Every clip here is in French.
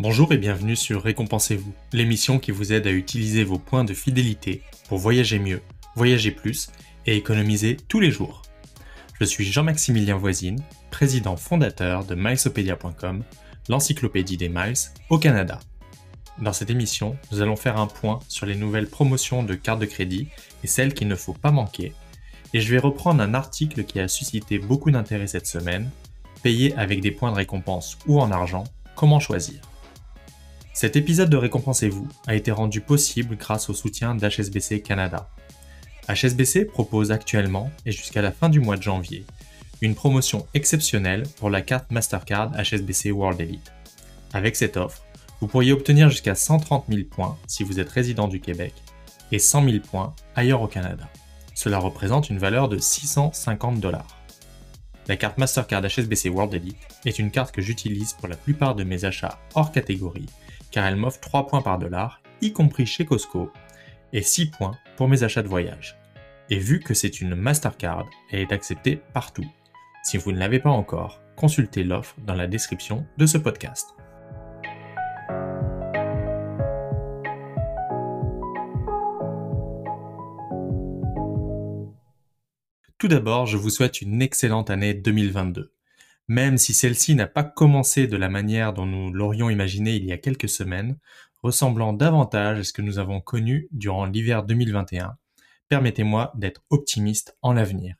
Bonjour et bienvenue sur Récompensez-vous, l'émission qui vous aide à utiliser vos points de fidélité pour voyager mieux, voyager plus et économiser tous les jours. Je suis Jean-Maximilien Voisine, président fondateur de milesopedia.com, l'encyclopédie des miles au Canada. Dans cette émission, nous allons faire un point sur les nouvelles promotions de cartes de crédit et celles qu'il ne faut pas manquer. Et je vais reprendre un article qui a suscité beaucoup d'intérêt cette semaine, payer avec des points de récompense ou en argent, comment choisir? Cet épisode de Récompensez-vous a été rendu possible grâce au soutien d'HSBC Canada. HSBC propose actuellement, et jusqu'à la fin du mois de janvier, une promotion exceptionnelle pour la carte Mastercard HSBC World Elite. Avec cette offre, vous pourriez obtenir jusqu'à 130 000 points si vous êtes résident du Québec et 100 000 points ailleurs au Canada. Cela représente une valeur de 650 dollars. La carte Mastercard HSBC World Elite est une carte que j'utilise pour la plupart de mes achats hors catégorie car elle m'offre 3 points par dollar, y compris chez Costco, et 6 points pour mes achats de voyage. Et vu que c'est une Mastercard, elle est acceptée partout. Si vous ne l'avez pas encore, consultez l'offre dans la description de ce podcast. Tout d'abord, je vous souhaite une excellente année 2022 même si celle-ci n'a pas commencé de la manière dont nous l'aurions imaginé il y a quelques semaines, ressemblant davantage à ce que nous avons connu durant l'hiver 2021, permettez-moi d'être optimiste en l'avenir.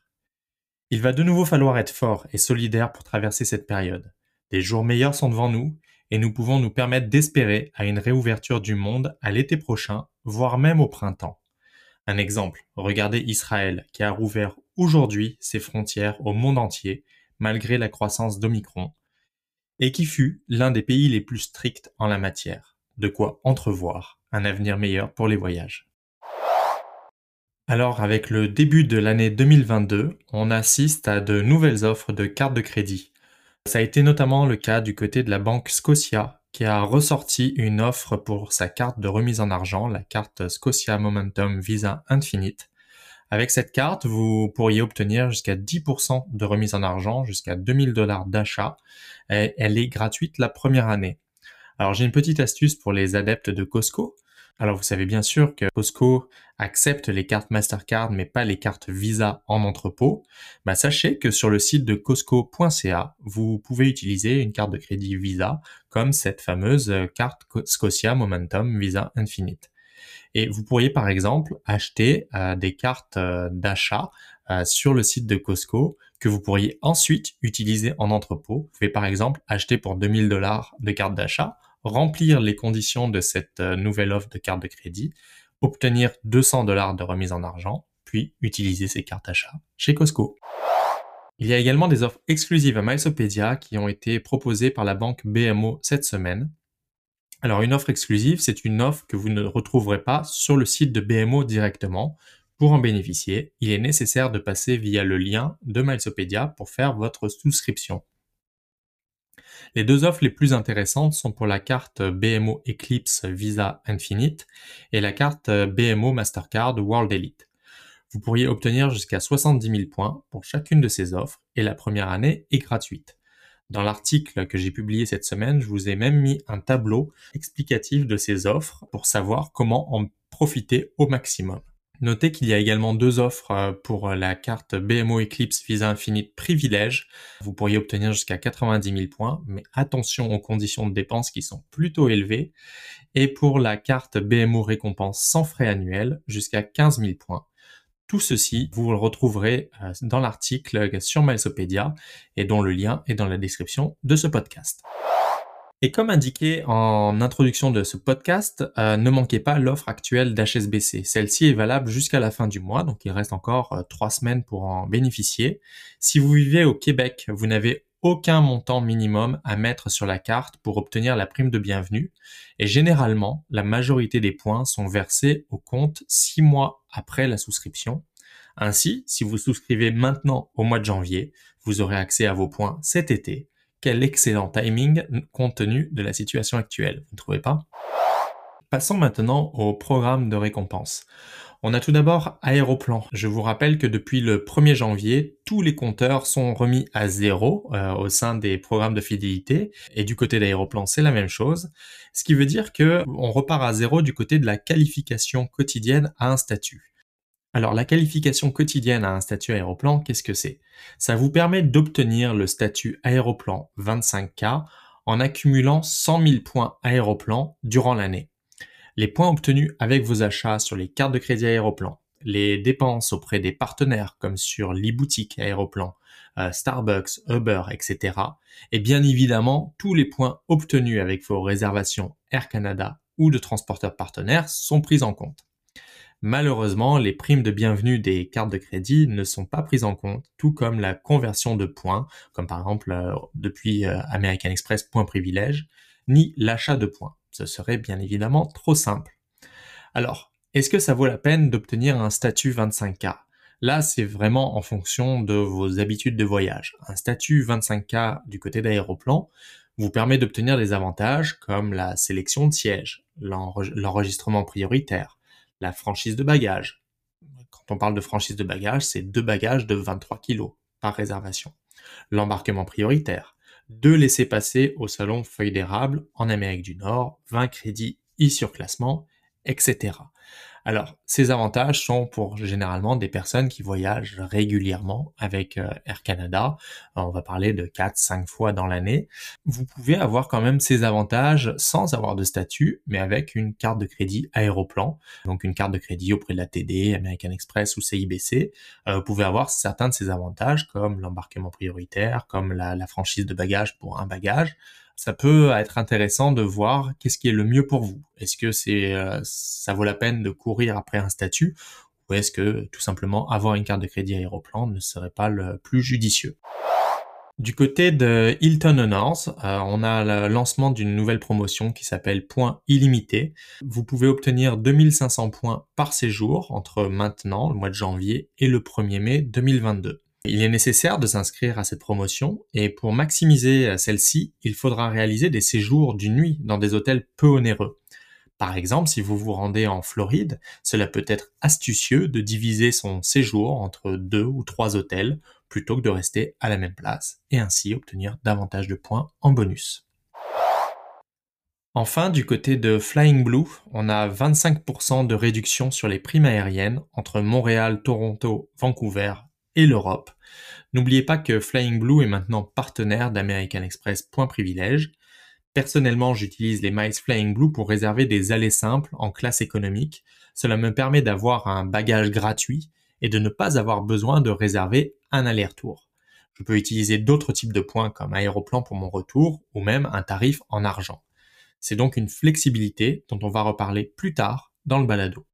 Il va de nouveau falloir être fort et solidaire pour traverser cette période. Des jours meilleurs sont devant nous et nous pouvons nous permettre d'espérer à une réouverture du monde à l'été prochain, voire même au printemps. Un exemple, regardez Israël qui a rouvert aujourd'hui ses frontières au monde entier malgré la croissance d'Omicron, et qui fut l'un des pays les plus stricts en la matière, de quoi entrevoir un avenir meilleur pour les voyages. Alors avec le début de l'année 2022, on assiste à de nouvelles offres de cartes de crédit. Ça a été notamment le cas du côté de la banque Scotia qui a ressorti une offre pour sa carte de remise en argent, la carte Scotia Momentum Visa Infinite, avec cette carte, vous pourriez obtenir jusqu'à 10% de remise en argent, jusqu'à 2000 dollars d'achat. Elle est gratuite la première année. Alors j'ai une petite astuce pour les adeptes de Costco. Alors vous savez bien sûr que Costco accepte les cartes Mastercard mais pas les cartes Visa en entrepôt. Bah, sachez que sur le site de costco.ca, vous pouvez utiliser une carte de crédit Visa comme cette fameuse carte Scotia Momentum Visa Infinite. Et vous pourriez par exemple acheter euh, des cartes euh, d'achat euh, sur le site de Costco que vous pourriez ensuite utiliser en entrepôt. Vous pouvez par exemple acheter pour 2000 dollars de cartes d'achat, remplir les conditions de cette nouvelle offre de carte de crédit, obtenir 200 dollars de remise en argent, puis utiliser ces cartes d'achat chez Costco. Il y a également des offres exclusives à Milesopedia qui ont été proposées par la banque BMO cette semaine. Alors une offre exclusive, c'est une offre que vous ne retrouverez pas sur le site de BMO directement. Pour en bénéficier, il est nécessaire de passer via le lien de Milesopedia pour faire votre souscription. Les deux offres les plus intéressantes sont pour la carte BMO Eclipse Visa Infinite et la carte BMO Mastercard World Elite. Vous pourriez obtenir jusqu'à 70 000 points pour chacune de ces offres et la première année est gratuite. Dans l'article que j'ai publié cette semaine, je vous ai même mis un tableau explicatif de ces offres pour savoir comment en profiter au maximum. Notez qu'il y a également deux offres euh, pour la carte BMO Eclipse Visa Infinite Privilège. Vous pourriez obtenir jusqu'à 90 000 points, mais attention aux conditions de dépense qui sont plutôt élevées. Et pour la carte BMO Récompense sans frais annuels, jusqu'à 15 000 points. Tout ceci, vous le retrouverez euh, dans l'article sur Milesopedia et dont le lien est dans la description de ce podcast. Et comme indiqué en introduction de ce podcast, euh, ne manquez pas l'offre actuelle d'HSBC. Celle-ci est valable jusqu'à la fin du mois, donc il reste encore euh, trois semaines pour en bénéficier. Si vous vivez au Québec, vous n'avez aucun montant minimum à mettre sur la carte pour obtenir la prime de bienvenue et généralement la majorité des points sont versés au compte six mois après la souscription. Ainsi, si vous souscrivez maintenant au mois de janvier, vous aurez accès à vos points cet été. Quel excellent timing compte tenu de la situation actuelle, vous ne trouvez pas? Passons maintenant au programme de récompense. On a tout d'abord Aéroplan. Je vous rappelle que depuis le 1er janvier, tous les compteurs sont remis à zéro euh, au sein des programmes de fidélité. Et du côté d'Aéroplan, c'est la même chose. Ce qui veut dire que on repart à zéro du côté de la qualification quotidienne à un statut. Alors la qualification quotidienne à un statut aéroplan, qu'est-ce que c'est? Ça vous permet d'obtenir le statut aéroplan 25K en accumulant 100 000 points aéroplan durant l'année. Les points obtenus avec vos achats sur les cartes de crédit aéroplan, les dépenses auprès des partenaires comme sur l'e-boutique aéroplan, euh, Starbucks, Uber, etc. Et bien évidemment, tous les points obtenus avec vos réservations Air Canada ou de transporteurs partenaires sont pris en compte. Malheureusement, les primes de bienvenue des cartes de crédit ne sont pas prises en compte, tout comme la conversion de points, comme par exemple euh, depuis euh, American Express Point Privilège, ni l'achat de points. Ce serait bien évidemment trop simple. Alors, est-ce que ça vaut la peine d'obtenir un statut 25K Là, c'est vraiment en fonction de vos habitudes de voyage. Un statut 25K du côté d'Aéroplan vous permet d'obtenir des avantages comme la sélection de sièges, l'enregistrement prioritaire, la franchise de bagages. Quand on parle de franchise de bagages, c'est deux bagages de 23 kg par réservation. L'embarquement prioritaire, deux laissés-passer au salon feuille d'érable en Amérique du Nord, 20 crédits e-surclassement, etc. Alors, ces avantages sont pour généralement des personnes qui voyagent régulièrement avec euh, Air Canada. Euh, on va parler de 4-5 fois dans l'année. Vous pouvez avoir quand même ces avantages sans avoir de statut, mais avec une carte de crédit Aéroplan, donc une carte de crédit auprès de la TD, American Express ou CIBC. Euh, vous pouvez avoir certains de ces avantages comme l'embarquement prioritaire, comme la, la franchise de bagages pour un bagage ça peut être intéressant de voir qu'est-ce qui est le mieux pour vous. Est-ce que c'est euh, ça vaut la peine de courir après un statut ou est-ce que tout simplement avoir une carte de crédit aéroplan ne serait pas le plus judicieux? Du côté de Hilton Honors, euh, on a le lancement d'une nouvelle promotion qui s'appelle Points illimités. Vous pouvez obtenir 2500 points par séjour entre maintenant, le mois de janvier, et le 1er mai 2022. Il est nécessaire de s'inscrire à cette promotion et pour maximiser celle-ci, il faudra réaliser des séjours d'une nuit dans des hôtels peu onéreux. Par exemple, si vous vous rendez en Floride, cela peut être astucieux de diviser son séjour entre deux ou trois hôtels plutôt que de rester à la même place et ainsi obtenir davantage de points en bonus. Enfin, du côté de Flying Blue, on a 25% de réduction sur les primes aériennes entre Montréal, Toronto, Vancouver l'Europe. N'oubliez pas que Flying Blue est maintenant partenaire d'American Express Point Privilège. Personnellement, j'utilise les miles Flying Blue pour réserver des allées simples en classe économique. Cela me permet d'avoir un bagage gratuit et de ne pas avoir besoin de réserver un aller-retour. Je peux utiliser d'autres types de points comme aéroplan pour mon retour ou même un tarif en argent. C'est donc une flexibilité dont on va reparler plus tard dans le balado.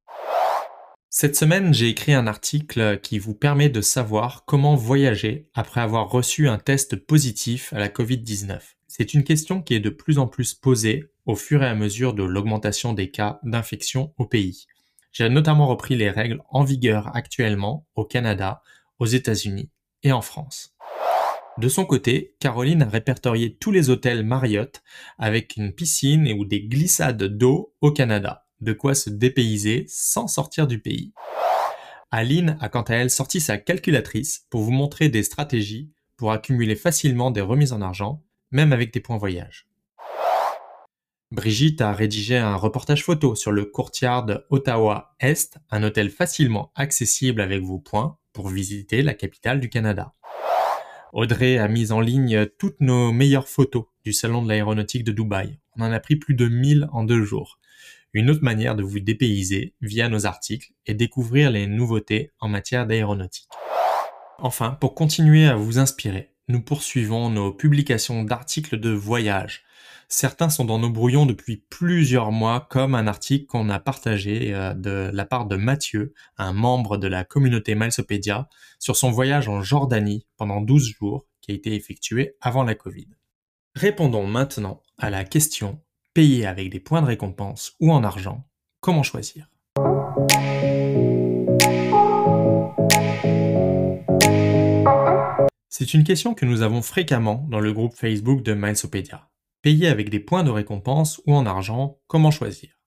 Cette semaine, j'ai écrit un article qui vous permet de savoir comment voyager après avoir reçu un test positif à la Covid-19. C'est une question qui est de plus en plus posée au fur et à mesure de l'augmentation des cas d'infection au pays. J'ai notamment repris les règles en vigueur actuellement au Canada, aux États-Unis et en France. De son côté, Caroline a répertorié tous les hôtels Marriott avec une piscine ou des glissades d'eau au Canada de quoi se dépayser sans sortir du pays. Aline a quant à elle sorti sa calculatrice pour vous montrer des stratégies pour accumuler facilement des remises en argent, même avec des points voyage. Brigitte a rédigé un reportage photo sur le courtyard Ottawa Est, un hôtel facilement accessible avec vos points pour visiter la capitale du Canada. Audrey a mis en ligne toutes nos meilleures photos du salon de l'aéronautique de Dubaï. On en a pris plus de 1000 en deux jours une autre manière de vous dépayser via nos articles et découvrir les nouveautés en matière d'aéronautique. Enfin, pour continuer à vous inspirer, nous poursuivons nos publications d'articles de voyage. Certains sont dans nos brouillons depuis plusieurs mois, comme un article qu'on a partagé euh, de la part de Mathieu, un membre de la communauté Malsopédia, sur son voyage en Jordanie pendant 12 jours qui a été effectué avant la Covid. Répondons maintenant à la question payer avec des points de récompense ou en argent, comment choisir? C'est une question que nous avons fréquemment dans le groupe Facebook de Milesopedia. Payer avec des points de récompense ou en argent, comment choisir?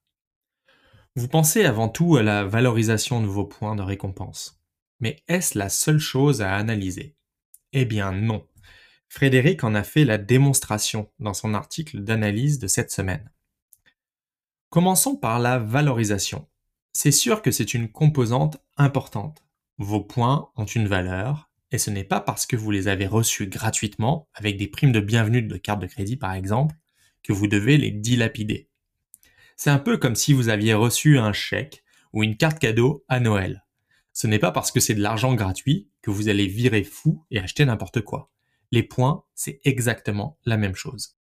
Vous pensez avant tout à la valorisation de vos points de récompense. Mais est-ce la seule chose à analyser? Eh bien non. Frédéric en a fait la démonstration dans son article d'analyse de cette semaine. Commençons par la valorisation. C'est sûr que c'est une composante importante. Vos points ont une valeur, et ce n'est pas parce que vous les avez reçus gratuitement, avec des primes de bienvenue de carte de crédit par exemple, que vous devez les dilapider. C'est un peu comme si vous aviez reçu un chèque ou une carte cadeau à Noël. Ce n'est pas parce que c'est de l'argent gratuit que vous allez virer fou et acheter n'importe quoi. Les points, c'est exactement la même chose.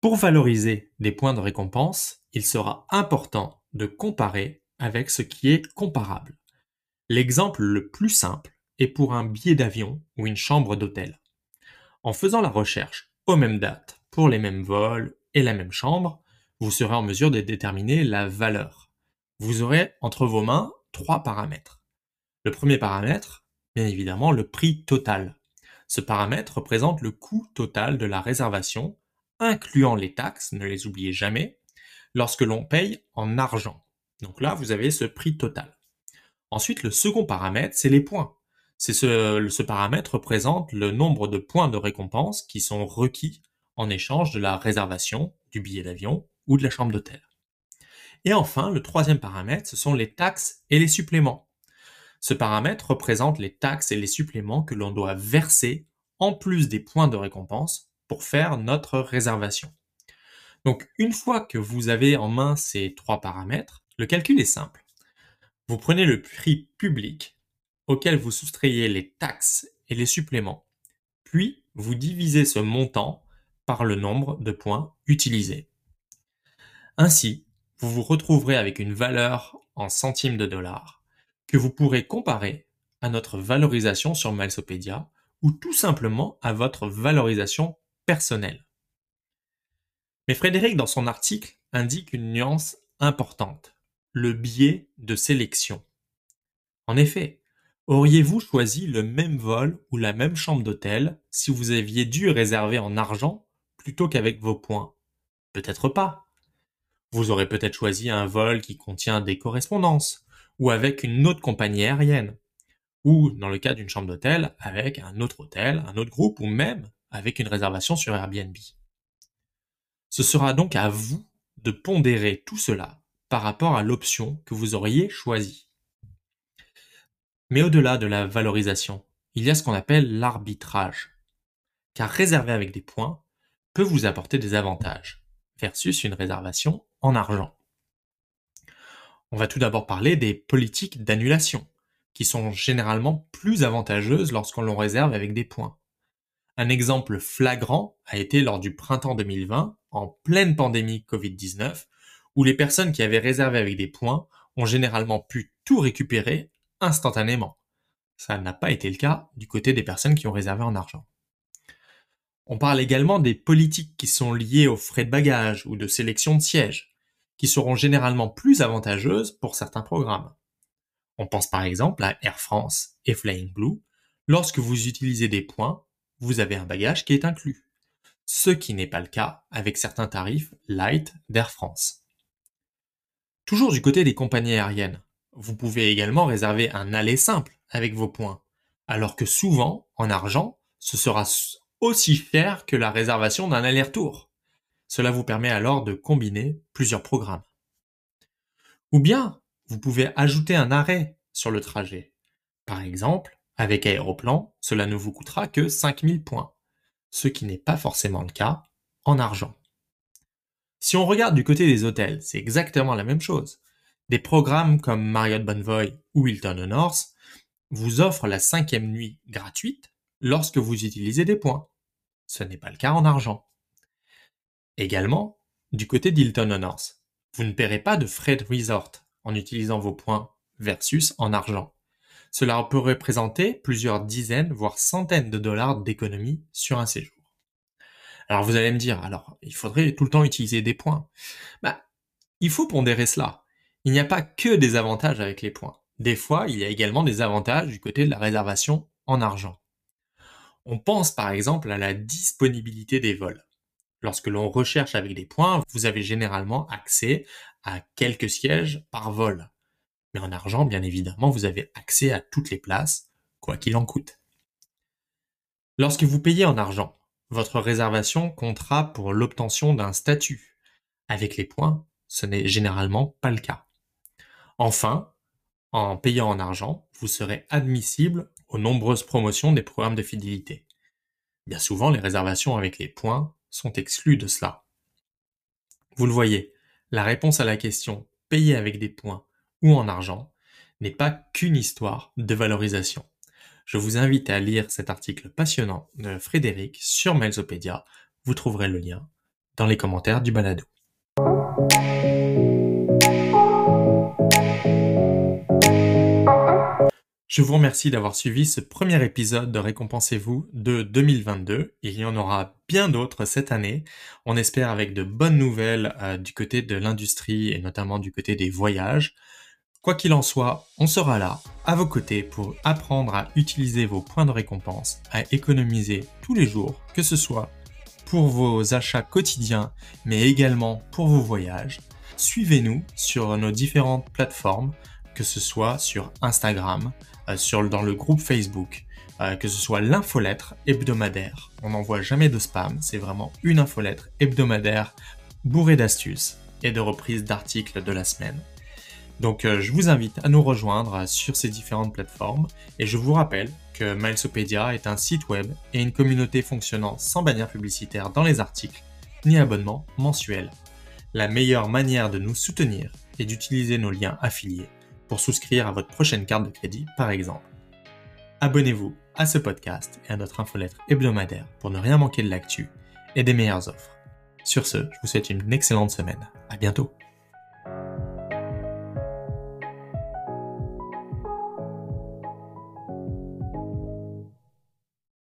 Pour valoriser des points de récompense, il sera important de comparer avec ce qui est comparable. L'exemple le plus simple est pour un billet d'avion ou une chambre d'hôtel. En faisant la recherche aux mêmes dates, pour les mêmes vols et la même chambre, vous serez en mesure de déterminer la valeur. Vous aurez entre vos mains trois paramètres. Le premier paramètre, bien évidemment, le prix total. Ce paramètre représente le coût total de la réservation, incluant les taxes, ne les oubliez jamais, lorsque l'on paye en argent. Donc là, vous avez ce prix total. Ensuite, le second paramètre, c'est les points. C'est ce, ce paramètre représente le nombre de points de récompense qui sont requis en échange de la réservation du billet d'avion ou de la chambre d'hôtel. Et enfin, le troisième paramètre, ce sont les taxes et les suppléments. Ce paramètre représente les taxes et les suppléments que l'on doit verser en plus des points de récompense pour faire notre réservation. Donc une fois que vous avez en main ces trois paramètres, le calcul est simple. Vous prenez le prix public auquel vous soustrayez les taxes et les suppléments, puis vous divisez ce montant par le nombre de points utilisés. Ainsi, vous vous retrouverez avec une valeur en centimes de dollars que vous pourrez comparer à notre valorisation sur Malsopédia ou tout simplement à votre valorisation personnelle. Mais Frédéric, dans son article, indique une nuance importante, le biais de sélection. En effet, auriez-vous choisi le même vol ou la même chambre d'hôtel si vous aviez dû réserver en argent plutôt qu'avec vos points? Peut-être pas. Vous aurez peut-être choisi un vol qui contient des correspondances, ou avec une autre compagnie aérienne, ou dans le cas d'une chambre d'hôtel, avec un autre hôtel, un autre groupe, ou même avec une réservation sur Airbnb. Ce sera donc à vous de pondérer tout cela par rapport à l'option que vous auriez choisie. Mais au-delà de la valorisation, il y a ce qu'on appelle l'arbitrage. Car réserver avec des points peut vous apporter des avantages versus une réservation en argent. On va tout d'abord parler des politiques d'annulation, qui sont généralement plus avantageuses lorsqu'on l'on réserve avec des points. Un exemple flagrant a été lors du printemps 2020, en pleine pandémie Covid-19, où les personnes qui avaient réservé avec des points ont généralement pu tout récupérer instantanément. Ça n'a pas été le cas du côté des personnes qui ont réservé en argent. On parle également des politiques qui sont liées aux frais de bagages ou de sélection de sièges qui seront généralement plus avantageuses pour certains programmes. On pense par exemple à Air France et Flying Blue. Lorsque vous utilisez des points, vous avez un bagage qui est inclus. Ce qui n'est pas le cas avec certains tarifs light d'Air France. Toujours du côté des compagnies aériennes, vous pouvez également réserver un aller simple avec vos points, alors que souvent, en argent, ce sera aussi cher que la réservation d'un aller-retour. Cela vous permet alors de combiner plusieurs programmes. Ou bien, vous pouvez ajouter un arrêt sur le trajet. Par exemple, avec Aéroplan, cela ne vous coûtera que 5000 points, ce qui n'est pas forcément le cas en argent. Si on regarde du côté des hôtels, c'est exactement la même chose. Des programmes comme Marriott Bonvoy ou Hilton Honors vous offrent la cinquième nuit gratuite lorsque vous utilisez des points. Ce n'est pas le cas en argent. Également, du côté d'Hilton Honors, vous ne paierez pas de frais de resort en utilisant vos points versus en argent. Cela peut représenter plusieurs dizaines, voire centaines de dollars d'économie sur un séjour. Alors vous allez me dire, alors il faudrait tout le temps utiliser des points. Bah, il faut pondérer cela. Il n'y a pas que des avantages avec les points. Des fois, il y a également des avantages du côté de la réservation en argent. On pense par exemple à la disponibilité des vols. Lorsque l'on recherche avec des points, vous avez généralement accès à quelques sièges par vol. Mais en argent, bien évidemment, vous avez accès à toutes les places, quoi qu'il en coûte. Lorsque vous payez en argent, votre réservation comptera pour l'obtention d'un statut. Avec les points, ce n'est généralement pas le cas. Enfin, en payant en argent, vous serez admissible aux nombreuses promotions des programmes de fidélité. Bien souvent, les réservations avec les points sont exclues de cela. Vous le voyez, la réponse à la question payer avec des points ou en argent n'est pas qu'une histoire de valorisation. Je vous invite à lire cet article passionnant de Frédéric sur Mailsopedia. Vous trouverez le lien dans les commentaires du balado. Je vous remercie d'avoir suivi ce premier épisode de Récompensez-vous de 2022. Il y en aura bien d'autres cette année. On espère avec de bonnes nouvelles euh, du côté de l'industrie et notamment du côté des voyages. Quoi qu'il en soit, on sera là, à vos côtés, pour apprendre à utiliser vos points de récompense, à économiser tous les jours, que ce soit pour vos achats quotidiens, mais également pour vos voyages. Suivez-nous sur nos différentes plateformes, que ce soit sur Instagram, euh, sur, dans le groupe Facebook, euh, que ce soit l'infolettre hebdomadaire. On n'envoie jamais de spam, c'est vraiment une infolettre hebdomadaire bourrée d'astuces et de reprises d'articles de la semaine. Donc euh, je vous invite à nous rejoindre sur ces différentes plateformes et je vous rappelle que Milesopedia est un site web et une communauté fonctionnant sans bannière publicitaire dans les articles ni abonnement mensuel. La meilleure manière de nous soutenir est d'utiliser nos liens affiliés pour souscrire à votre prochaine carte de crédit, par exemple. Abonnez-vous à ce podcast et à notre infolettre hebdomadaire pour ne rien manquer de l'actu et des meilleures offres. Sur ce, je vous souhaite une excellente semaine. À bientôt!